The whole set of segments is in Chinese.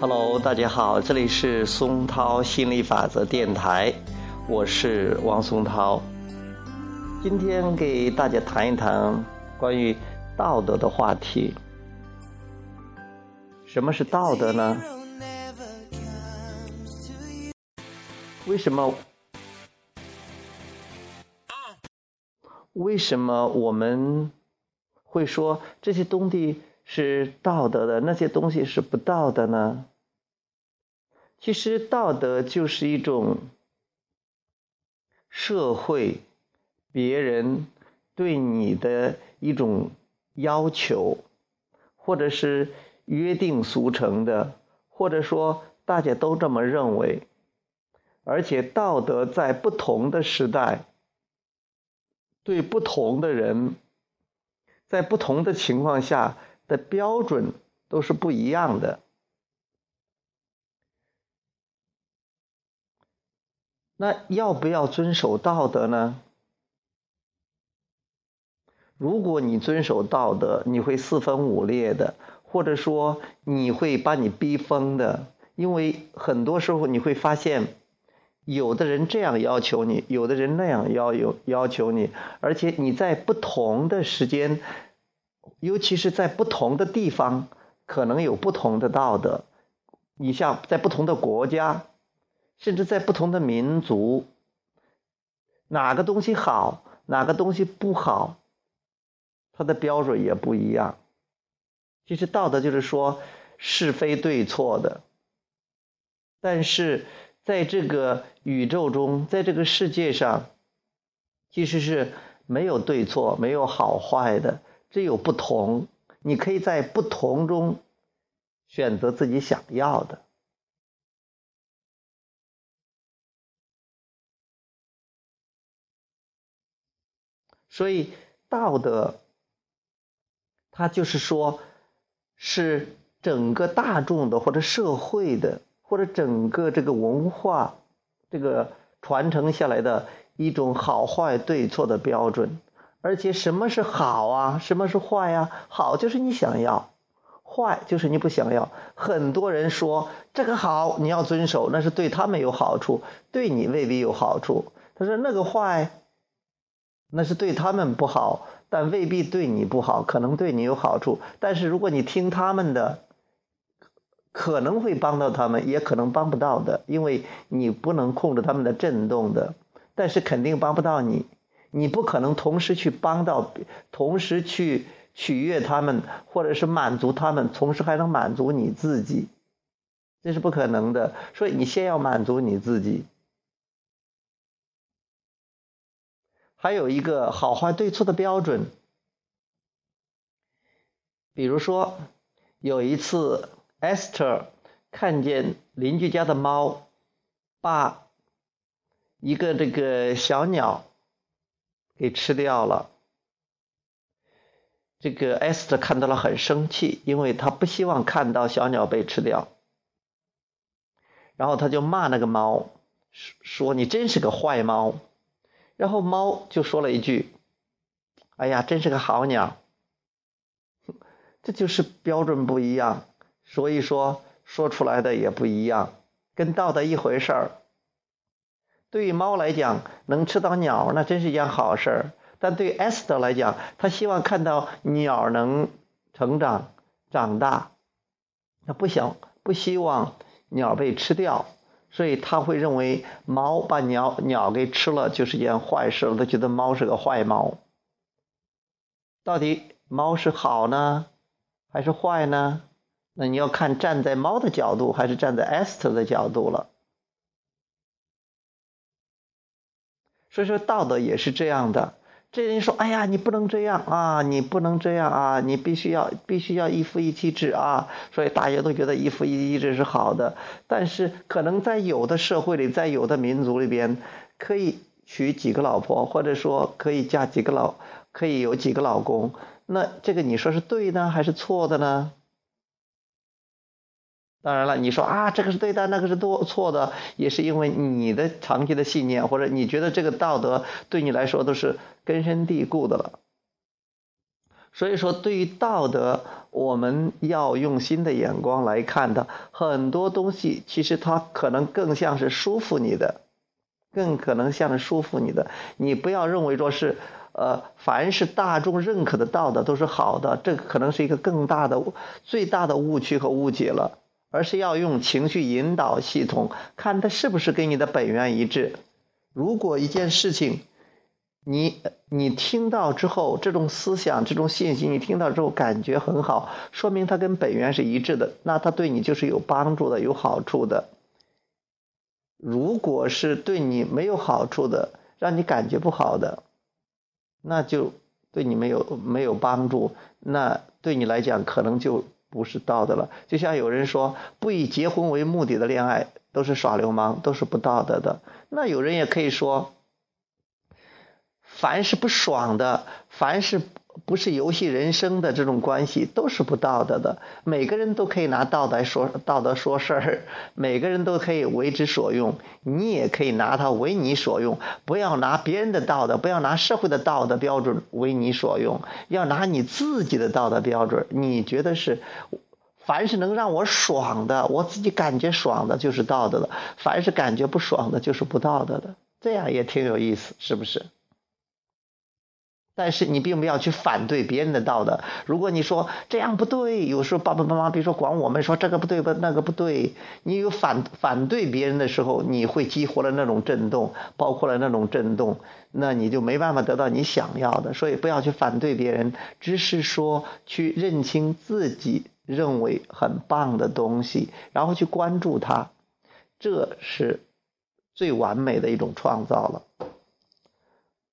Hello，大家好，这里是松涛心理法则电台，我是王松涛。今天给大家谈一谈关于道德的话题。什么是道德呢？为什么？为什么我们会说这些东西是道德的，那些东西是不道德呢？其实，道德就是一种社会别人对你的一种要求，或者是约定俗成的，或者说大家都这么认为。而且，道德在不同的时代，对不同的人，在不同的情况下的标准都是不一样的。那要不要遵守道德呢？如果你遵守道德，你会四分五裂的，或者说你会把你逼疯的，因为很多时候你会发现。有的人这样要求你，有的人那样要有要求你，而且你在不同的时间，尤其是在不同的地方，可能有不同的道德。你像在不同的国家，甚至在不同的民族，哪个东西好，哪个东西不好，它的标准也不一样。其实道德就是说是非对错的，但是。在这个宇宙中，在这个世界上，其实是没有对错、没有好坏的，只有不同。你可以在不同中选择自己想要的。所以，道德，它就是说，是整个大众的或者社会的。或者整个这个文化，这个传承下来的一种好坏对错的标准，而且什么是好啊，什么是坏呀？好就是你想要，坏就是你不想要。很多人说这个好，你要遵守，那是对他们有好处，对你未必有好处。他说那个坏，那是对他们不好，但未必对你不好，可能对你有好处。但是如果你听他们的。可能会帮到他们，也可能帮不到的，因为你不能控制他们的震动的。但是肯定帮不到你，你不可能同时去帮到，同时去取悦他们，或者是满足他们，同时还能满足你自己，这是不可能的。所以你先要满足你自己。还有一个好坏对错的标准，比如说有一次。Esther 看见邻居家的猫把一个这个小鸟给吃掉了，这个 Esther 看到了很生气，因为他不希望看到小鸟被吃掉，然后他就骂那个猫，说你真是个坏猫，然后猫就说了一句：“哎呀，真是个好鸟。”这就是标准不一样。所以说，说出来的也不一样，跟道德一回事儿。对于猫来讲，能吃到鸟，那真是一件好事儿；但对 Esther 来讲，他希望看到鸟能成长、长大，他不想、不希望鸟被吃掉，所以他会认为猫把鸟鸟给吃了就是一件坏事，他觉得猫是个坏猫。到底猫是好呢，还是坏呢？那你要看站在猫的角度还是站在 Esther 的角度了。所以说道德也是这样的。这人说：“哎呀，你不能这样啊，你不能这样啊，你必须要必须要一夫一妻制啊。”所以大家都觉得一夫一妻制是好的。但是可能在有的社会里，在有的民族里边，可以娶几个老婆，或者说可以嫁几个老，可以有几个老公。那这个你说是对呢，还是错的呢？当然了，你说啊，这个是对的，那个是错错的，也是因为你的长期的信念，或者你觉得这个道德对你来说都是根深蒂固的了。所以说，对于道德，我们要用新的眼光来看的。很多东西其实它可能更像是束缚你的，更可能像是束缚你的。你不要认为说是，呃，凡是大众认可的道德都是好的，这可能是一个更大的、最大的误区和误解了。而是要用情绪引导系统，看它是不是跟你的本源一致。如果一件事情，你你听到之后，这种思想、这种信息，你听到之后感觉很好，说明它跟本源是一致的，那它对你就是有帮助的、有好处的。如果是对你没有好处的，让你感觉不好的，那就对你没有没有帮助，那对你来讲可能就不是道德了。就像有人说，不以结婚为目的的恋爱都是耍流氓，都是不道德的。那有人也可以说。凡是不爽的，凡是不是游戏人生的这种关系，都是不道德的。每个人都可以拿道德说道德说事儿，每个人都可以为之所用。你也可以拿它为你所用，不要拿别人的道德，不要拿社会的道德标准为你所用，要拿你自己的道德标准。你觉得是，凡是能让我爽的，我自己感觉爽的，就是道德的；凡是感觉不爽的，就是不道德的。这样也挺有意思，是不是？但是你并不要去反对别人的道德。如果你说这样不对，有时候爸爸妈妈比如说管我们说这个不对不那个不对，你有反反对别人的时候，你会激活了那种震动，包括了那种震动，那你就没办法得到你想要的。所以不要去反对别人，只是说去认清自己认为很棒的东西，然后去关注它，这是最完美的一种创造了。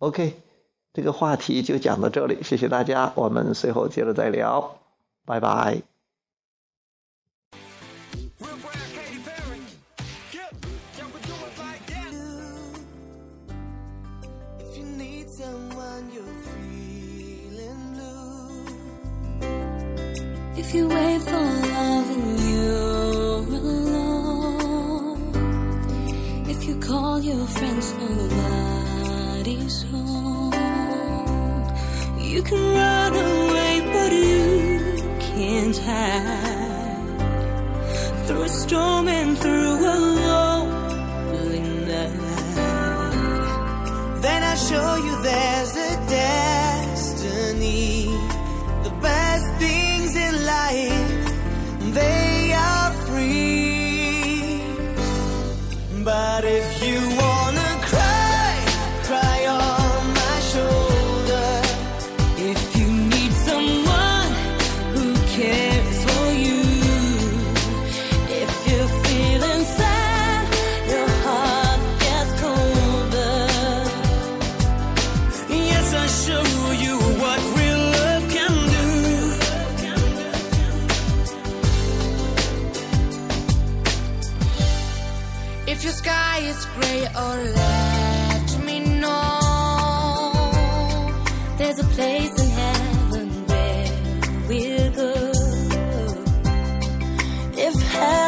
OK。这个话题就讲到这里，谢谢大家，我们随后接着再聊，拜拜。You can run away, but you can't hide. Through a storm and through is gray or let me know. There's a place in heaven where we'll go if heaven